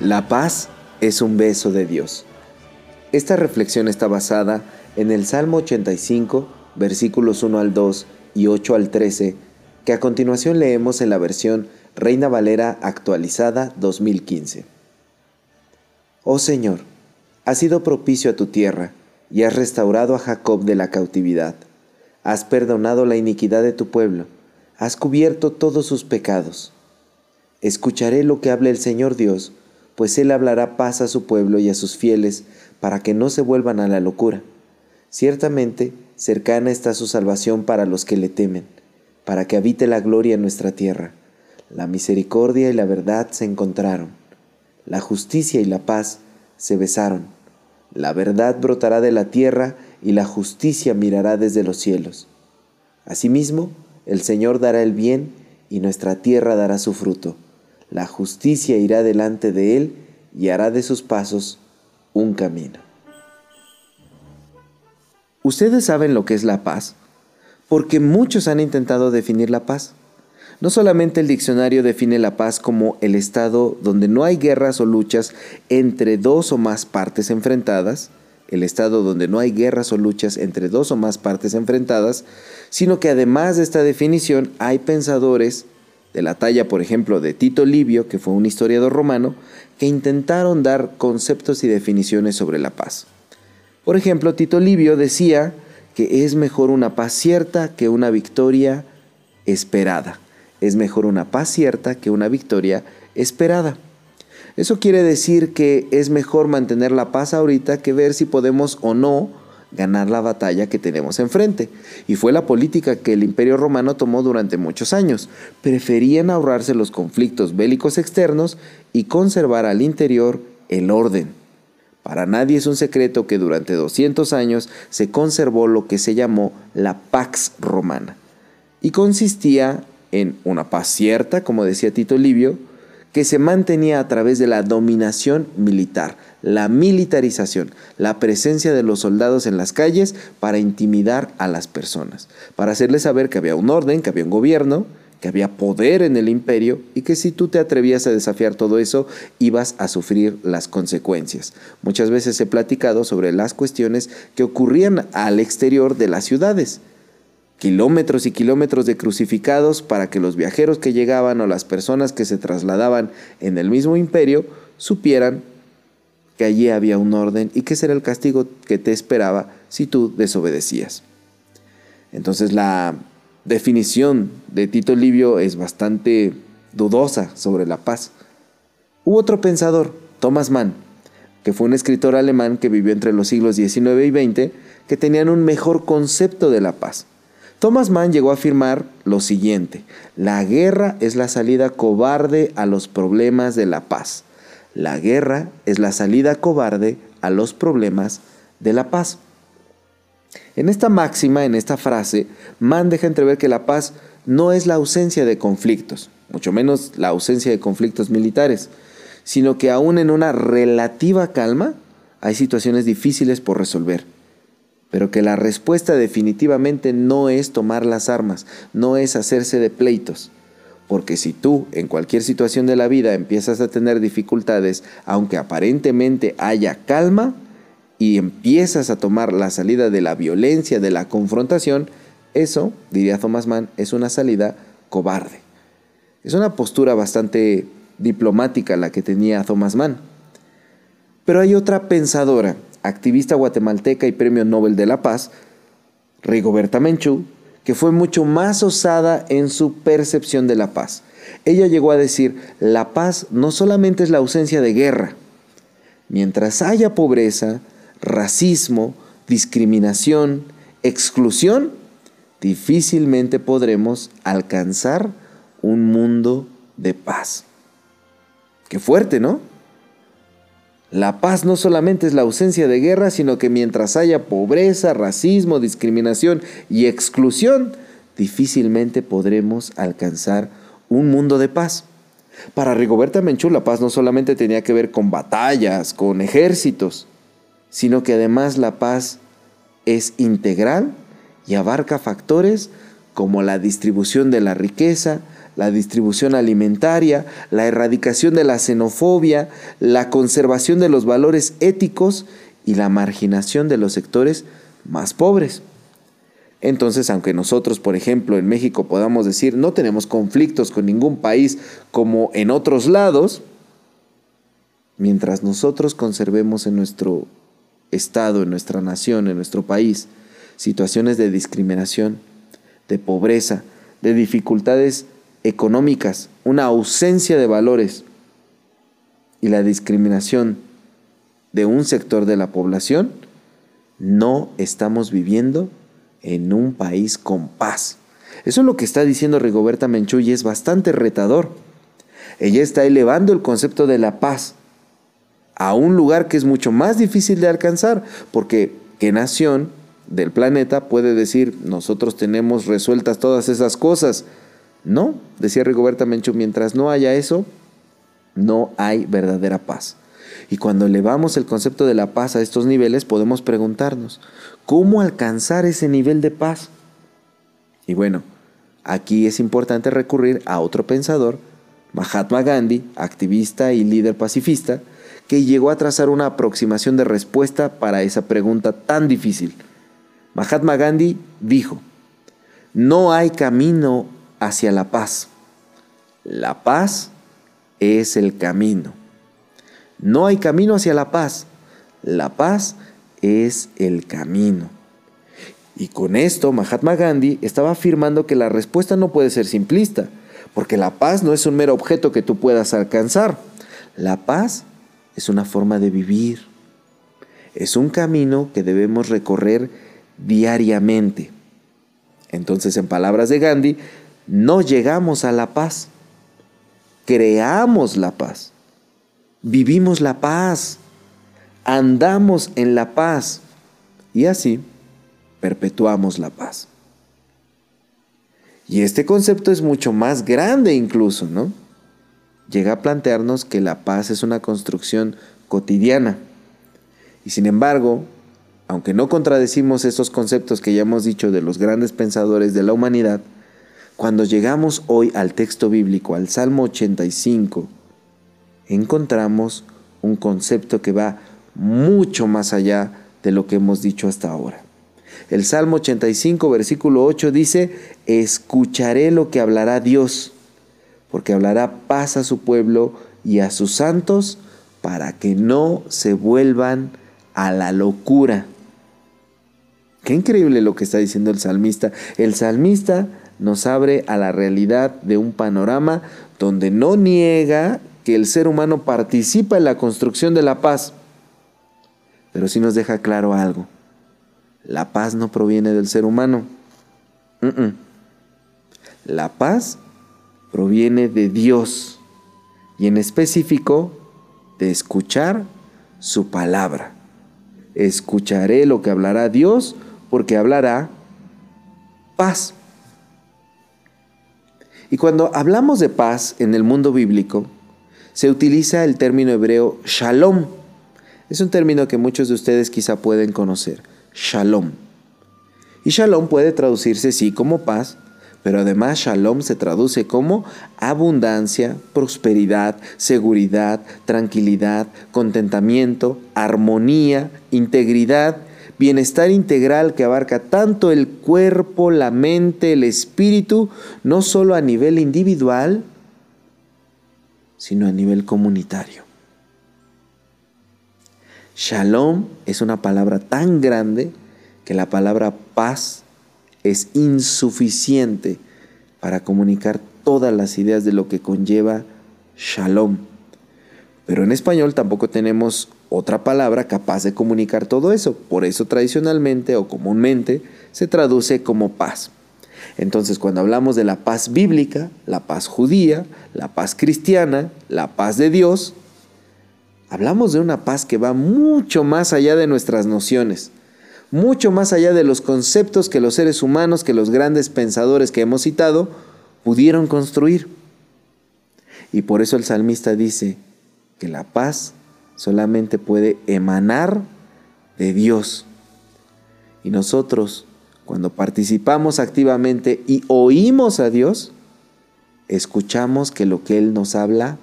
La paz es un beso de Dios. Esta reflexión está basada en el Salmo 85, versículos 1 al 2 y 8 al 13, que a continuación leemos en la versión Reina Valera actualizada 2015. Oh Señor, has sido propicio a tu tierra y has restaurado a Jacob de la cautividad. Has perdonado la iniquidad de tu pueblo, has cubierto todos sus pecados. Escucharé lo que hable el Señor Dios, pues Él hablará paz a su pueblo y a sus fieles, para que no se vuelvan a la locura. Ciertamente, cercana está su salvación para los que le temen, para que habite la gloria en nuestra tierra. La misericordia y la verdad se encontraron, la justicia y la paz se besaron. La verdad brotará de la tierra y la justicia mirará desde los cielos. Asimismo, el Señor dará el bien y nuestra tierra dará su fruto la justicia irá delante de él y hará de sus pasos un camino. ¿Ustedes saben lo que es la paz? Porque muchos han intentado definir la paz. No solamente el diccionario define la paz como el estado donde no hay guerras o luchas entre dos o más partes enfrentadas, el estado donde no hay guerras o luchas entre dos o más partes enfrentadas, sino que además de esta definición hay pensadores de la talla, por ejemplo, de Tito Livio, que fue un historiador romano, que intentaron dar conceptos y definiciones sobre la paz. Por ejemplo, Tito Livio decía que es mejor una paz cierta que una victoria esperada. Es mejor una paz cierta que una victoria esperada. Eso quiere decir que es mejor mantener la paz ahorita que ver si podemos o no ganar la batalla que tenemos enfrente. Y fue la política que el imperio romano tomó durante muchos años. Preferían ahorrarse los conflictos bélicos externos y conservar al interior el orden. Para nadie es un secreto que durante 200 años se conservó lo que se llamó la Pax Romana. Y consistía en una paz cierta, como decía Tito Livio, que se mantenía a través de la dominación militar, la militarización, la presencia de los soldados en las calles para intimidar a las personas, para hacerles saber que había un orden, que había un gobierno, que había poder en el imperio y que si tú te atrevías a desafiar todo eso, ibas a sufrir las consecuencias. Muchas veces he platicado sobre las cuestiones que ocurrían al exterior de las ciudades kilómetros y kilómetros de crucificados para que los viajeros que llegaban o las personas que se trasladaban en el mismo imperio supieran que allí había un orden y que ese era el castigo que te esperaba si tú desobedecías. Entonces la definición de Tito Livio es bastante dudosa sobre la paz. Hubo otro pensador, Thomas Mann, que fue un escritor alemán que vivió entre los siglos XIX y XX, que tenían un mejor concepto de la paz. Thomas Mann llegó a afirmar lo siguiente, la guerra es la salida cobarde a los problemas de la paz. La guerra es la salida cobarde a los problemas de la paz. En esta máxima, en esta frase, Mann deja entrever que la paz no es la ausencia de conflictos, mucho menos la ausencia de conflictos militares, sino que aún en una relativa calma hay situaciones difíciles por resolver pero que la respuesta definitivamente no es tomar las armas, no es hacerse de pleitos. Porque si tú en cualquier situación de la vida empiezas a tener dificultades, aunque aparentemente haya calma, y empiezas a tomar la salida de la violencia, de la confrontación, eso, diría Thomas Mann, es una salida cobarde. Es una postura bastante diplomática la que tenía Thomas Mann. Pero hay otra pensadora activista guatemalteca y premio Nobel de la Paz, Rigoberta Menchú, que fue mucho más osada en su percepción de la paz. Ella llegó a decir, la paz no solamente es la ausencia de guerra. Mientras haya pobreza, racismo, discriminación, exclusión, difícilmente podremos alcanzar un mundo de paz. Qué fuerte, ¿no? La paz no solamente es la ausencia de guerra, sino que mientras haya pobreza, racismo, discriminación y exclusión, difícilmente podremos alcanzar un mundo de paz. Para Rigoberta Menchú la paz no solamente tenía que ver con batallas, con ejércitos, sino que además la paz es integral y abarca factores como la distribución de la riqueza, la distribución alimentaria, la erradicación de la xenofobia, la conservación de los valores éticos y la marginación de los sectores más pobres. Entonces, aunque nosotros, por ejemplo, en México podamos decir no tenemos conflictos con ningún país como en otros lados, mientras nosotros conservemos en nuestro estado, en nuestra nación, en nuestro país, situaciones de discriminación, de pobreza, de dificultades económicas, una ausencia de valores y la discriminación de un sector de la población, no estamos viviendo en un país con paz. Eso es lo que está diciendo Rigoberta Menchú y es bastante retador. Ella está elevando el concepto de la paz a un lugar que es mucho más difícil de alcanzar, porque ¿qué nación del planeta puede decir nosotros tenemos resueltas todas esas cosas? No, decía Rigoberta Menchú, mientras no haya eso, no hay verdadera paz. Y cuando elevamos el concepto de la paz a estos niveles, podemos preguntarnos, ¿cómo alcanzar ese nivel de paz? Y bueno, aquí es importante recurrir a otro pensador, Mahatma Gandhi, activista y líder pacifista, que llegó a trazar una aproximación de respuesta para esa pregunta tan difícil. Mahatma Gandhi dijo, no hay camino hacia la paz. La paz es el camino. No hay camino hacia la paz. La paz es el camino. Y con esto Mahatma Gandhi estaba afirmando que la respuesta no puede ser simplista, porque la paz no es un mero objeto que tú puedas alcanzar. La paz es una forma de vivir. Es un camino que debemos recorrer diariamente. Entonces, en palabras de Gandhi, no llegamos a la paz, creamos la paz vivimos la paz, andamos en la paz y así perpetuamos la paz. Y este concepto es mucho más grande incluso, ¿no? Llega a plantearnos que la paz es una construcción cotidiana. Y sin embargo, aunque no contradecimos estos conceptos que ya hemos dicho de los grandes pensadores de la humanidad, cuando llegamos hoy al texto bíblico, al Salmo 85, encontramos un concepto que va mucho más allá de lo que hemos dicho hasta ahora. El Salmo 85, versículo 8 dice, escucharé lo que hablará Dios, porque hablará paz a su pueblo y a sus santos para que no se vuelvan a la locura. Qué increíble lo que está diciendo el salmista. El salmista nos abre a la realidad de un panorama donde no niega que el ser humano participa en la construcción de la paz. Pero sí nos deja claro algo. La paz no proviene del ser humano. La paz proviene de Dios y en específico de escuchar su palabra. Escucharé lo que hablará Dios porque hablará paz. Y cuando hablamos de paz en el mundo bíblico, se utiliza el término hebreo shalom. Es un término que muchos de ustedes quizá pueden conocer. Shalom. Y shalom puede traducirse sí como paz, pero además shalom se traduce como abundancia, prosperidad, seguridad, tranquilidad, contentamiento, armonía, integridad, bienestar integral que abarca tanto el cuerpo, la mente, el espíritu, no solo a nivel individual, sino a nivel comunitario. Shalom es una palabra tan grande que la palabra paz es insuficiente para comunicar todas las ideas de lo que conlleva shalom. Pero en español tampoco tenemos otra palabra capaz de comunicar todo eso. Por eso tradicionalmente o comúnmente se traduce como paz. Entonces, cuando hablamos de la paz bíblica, la paz judía, la paz cristiana, la paz de Dios, hablamos de una paz que va mucho más allá de nuestras nociones, mucho más allá de los conceptos que los seres humanos, que los grandes pensadores que hemos citado, pudieron construir. Y por eso el salmista dice que la paz solamente puede emanar de Dios. Y nosotros cuando participamos activamente y oímos a Dios, escuchamos que lo que Él nos habla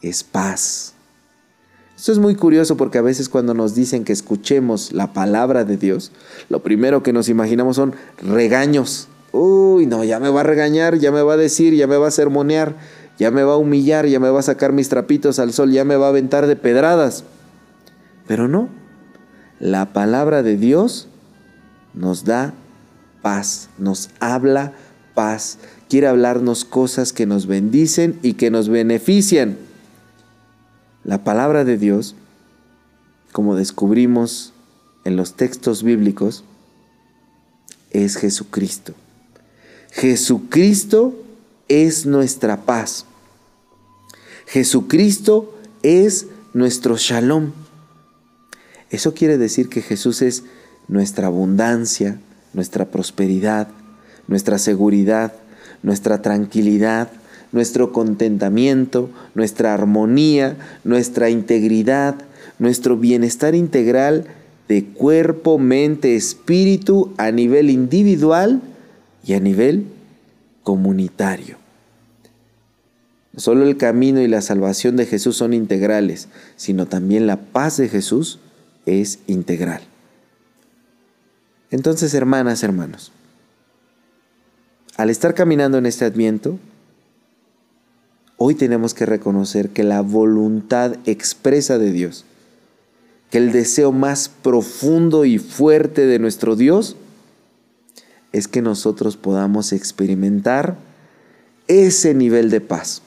es paz. Esto es muy curioso porque a veces cuando nos dicen que escuchemos la palabra de Dios, lo primero que nos imaginamos son regaños. Uy, no, ya me va a regañar, ya me va a decir, ya me va a sermonear, ya me va a humillar, ya me va a sacar mis trapitos al sol, ya me va a aventar de pedradas. Pero no, la palabra de Dios nos da paz, nos habla paz, quiere hablarnos cosas que nos bendicen y que nos benefician. La palabra de Dios, como descubrimos en los textos bíblicos, es Jesucristo. Jesucristo es nuestra paz. Jesucristo es nuestro shalom. Eso quiere decir que Jesús es nuestra abundancia, nuestra prosperidad, nuestra seguridad, nuestra tranquilidad, nuestro contentamiento, nuestra armonía, nuestra integridad, nuestro bienestar integral de cuerpo, mente, espíritu a nivel individual y a nivel comunitario. Solo el camino y la salvación de Jesús son integrales, sino también la paz de Jesús es integral. Entonces, hermanas, hermanos, al estar caminando en este adviento, hoy tenemos que reconocer que la voluntad expresa de Dios, que el deseo más profundo y fuerte de nuestro Dios es que nosotros podamos experimentar ese nivel de paz.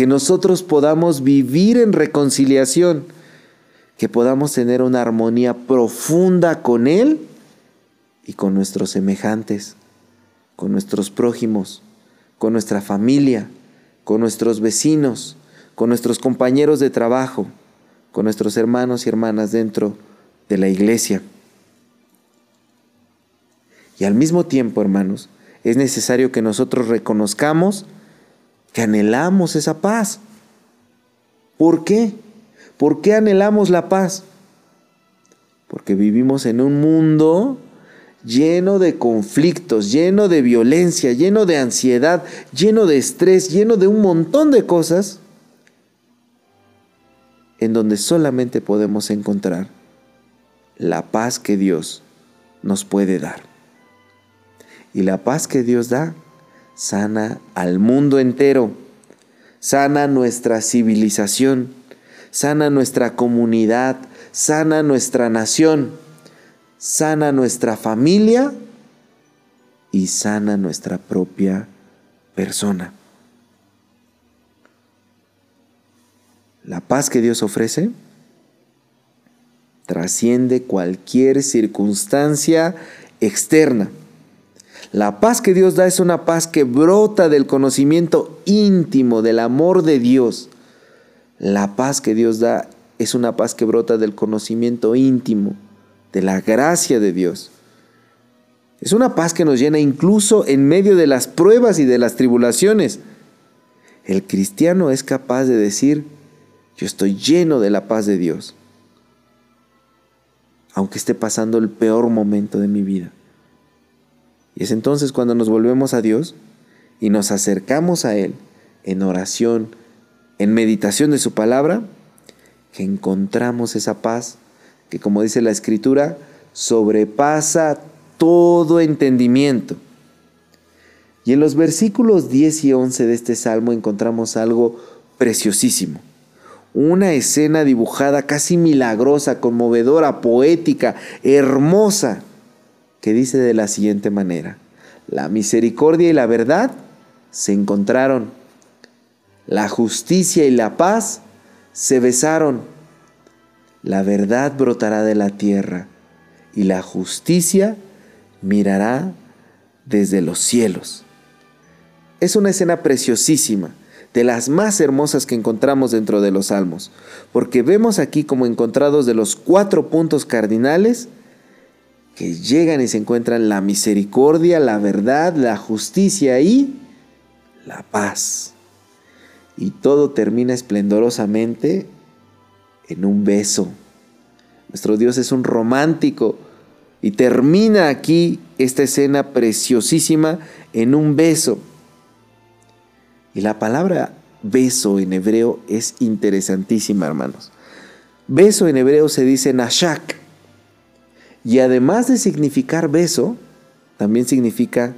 Que nosotros podamos vivir en reconciliación, que podamos tener una armonía profunda con Él y con nuestros semejantes, con nuestros prójimos, con nuestra familia, con nuestros vecinos, con nuestros compañeros de trabajo, con nuestros hermanos y hermanas dentro de la iglesia. Y al mismo tiempo, hermanos, es necesario que nosotros reconozcamos que anhelamos esa paz. ¿Por qué? ¿Por qué anhelamos la paz? Porque vivimos en un mundo lleno de conflictos, lleno de violencia, lleno de ansiedad, lleno de estrés, lleno de un montón de cosas, en donde solamente podemos encontrar la paz que Dios nos puede dar. Y la paz que Dios da sana al mundo entero, sana nuestra civilización, sana nuestra comunidad, sana nuestra nación sana nuestra familia y sana nuestra propia persona. La paz que Dios ofrece trasciende cualquier circunstancia externa. La paz que Dios da es una paz que brota del conocimiento íntimo del amor de Dios. La paz que Dios da es una paz que brota del conocimiento íntimo de la gracia de Dios. Es una paz que nos llena incluso en medio de las pruebas y de las tribulaciones. El cristiano es capaz de decir, yo estoy lleno de la paz de Dios, aunque esté pasando el peor momento de mi vida. Y es entonces cuando nos volvemos a Dios y nos acercamos a Él en oración, en meditación de su palabra, que encontramos esa paz que como dice la escritura, sobrepasa todo entendimiento. Y en los versículos 10 y 11 de este salmo encontramos algo preciosísimo. Una escena dibujada casi milagrosa, conmovedora, poética, hermosa, que dice de la siguiente manera, la misericordia y la verdad se encontraron, la justicia y la paz se besaron la verdad brotará de la tierra y la justicia mirará desde los cielos. Es una escena preciosísima, de las más hermosas que encontramos dentro de los salmos, porque vemos aquí como encontrados de los cuatro puntos cardinales que llegan y se encuentran la misericordia, la verdad, la justicia y la paz. Y todo termina esplendorosamente en un beso. Nuestro Dios es un romántico Y termina aquí esta escena preciosísima en un beso. Y la palabra beso en hebreo es interesantísima, hermanos. Beso en hebreo se dice nashak. Y además de significar beso, también significa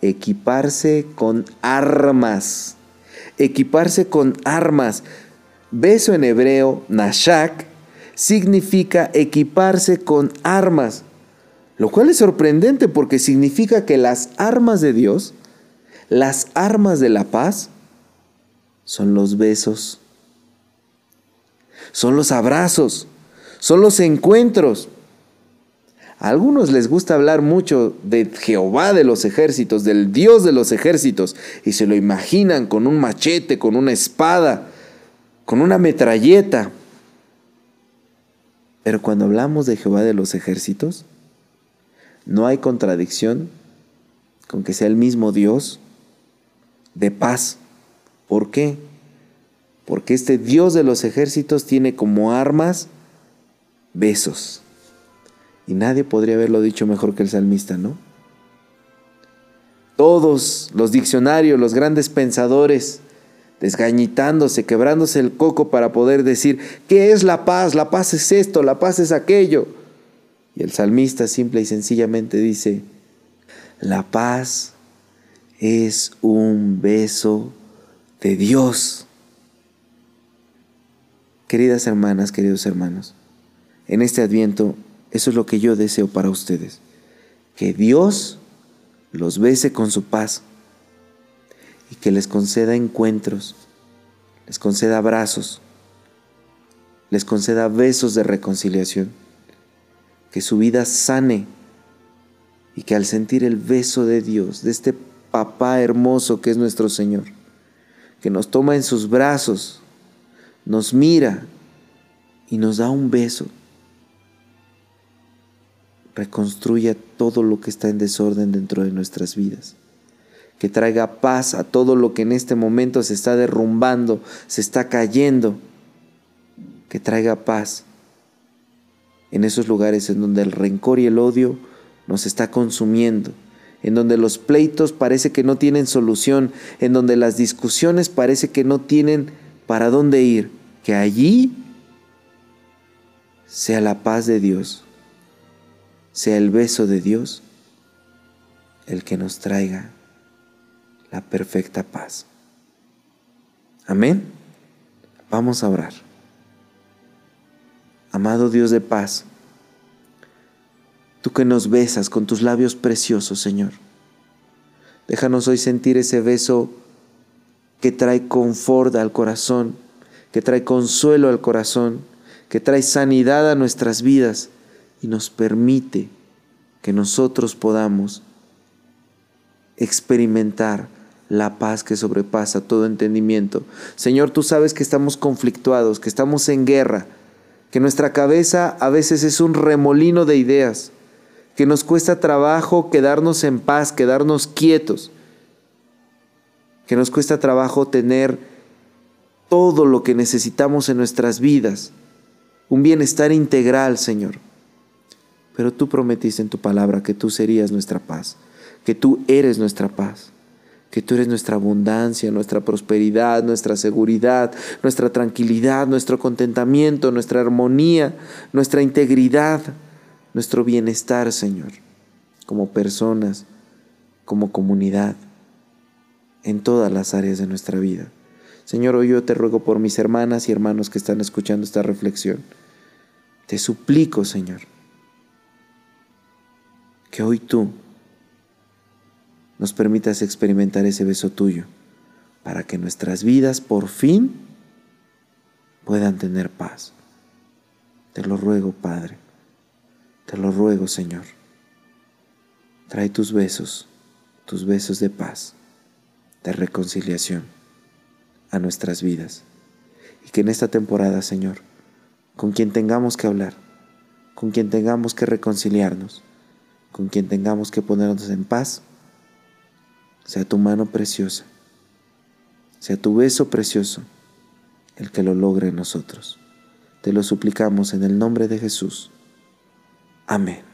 equiparse con armas. Equiparse con armas. Beso en hebreo, nashak, significa equiparse con armas. Lo cual es sorprendente porque significa que las armas de Dios, las armas de la paz, son los besos, son los abrazos, son los encuentros. A algunos les gusta hablar mucho de Jehová de los ejércitos, del Dios de los ejércitos, y se lo imaginan con un machete, con una espada, con una metralleta. Pero cuando hablamos de Jehová de los ejércitos, no hay contradicción con que sea el mismo Dios de paz. ¿Por qué? Porque este Dios de los ejércitos tiene como armas besos. Y nadie podría haberlo dicho mejor que el salmista, ¿no? Todos los diccionarios, los grandes pensadores, desgañitándose, quebrándose el coco para poder decir, ¿qué es la paz? La paz es esto, la paz es aquello. Y el salmista simple y sencillamente dice, la paz es un beso de Dios. Queridas hermanas, queridos hermanos, en este adviento eso es lo que yo deseo para ustedes, que Dios los bese con su paz y que les conceda encuentros, les conceda abrazos, les conceda besos de reconciliación que su vida sane y que al sentir el beso de Dios, de este papá hermoso que es nuestro Señor, que nos toma en sus brazos, nos mira y nos da un beso, reconstruya todo lo que está en desorden dentro de nuestras vidas. Que traiga paz a todo lo que en este momento se está derrumbando, se está cayendo. Que traiga paz en esos lugares en donde el rencor y el odio nos está consumiendo, en donde los pleitos parece que no tienen solución, en donde las discusiones parece que no tienen para dónde ir, que allí sea la paz de Dios, sea el beso de Dios el que nos traiga la perfecta paz. Amén. Vamos a orar. Amado Dios de paz, tú que nos besas con tus labios preciosos, Señor, déjanos hoy sentir ese beso que trae confort al corazón, que trae consuelo al corazón, que trae sanidad a nuestras vidas y nos permite que nosotros podamos experimentar la paz que sobrepasa todo entendimiento. Señor, tú sabes que estamos conflictuados, que estamos en guerra, que nuestra cabeza a veces es un remolino de ideas, que nos cuesta trabajo quedarnos en paz, quedarnos quietos, que nos cuesta trabajo tener todo lo que necesitamos en nuestras vidas, un bienestar integral, Señor. Pero tú prometiste en tu palabra que tú serías nuestra paz, que tú eres nuestra paz que tú eres nuestra abundancia, nuestra prosperidad, nuestra seguridad, nuestra tranquilidad, nuestro contentamiento, nuestra armonía, nuestra integridad, nuestro bienestar, Señor, como personas, como comunidad, en todas las áreas de nuestra vida. Señor, hoy yo te ruego por mis hermanas y hermanos que están escuchando esta reflexión. Te suplico, Señor, que hoy tú nos permitas experimentar ese beso tuyo, para que nuestras vidas por fin puedan tener paz. Te lo ruego, Padre, te lo ruego, Señor. Trae tus besos, tus besos de paz, de reconciliación a nuestras vidas. Y que en esta temporada, Señor, con quien tengamos que hablar, con quien tengamos que reconciliarnos, con quien tengamos que ponernos en paz, sea tu mano preciosa, sea tu beso precioso el que lo logre en nosotros. Te lo suplicamos en el nombre de Jesús. Amén.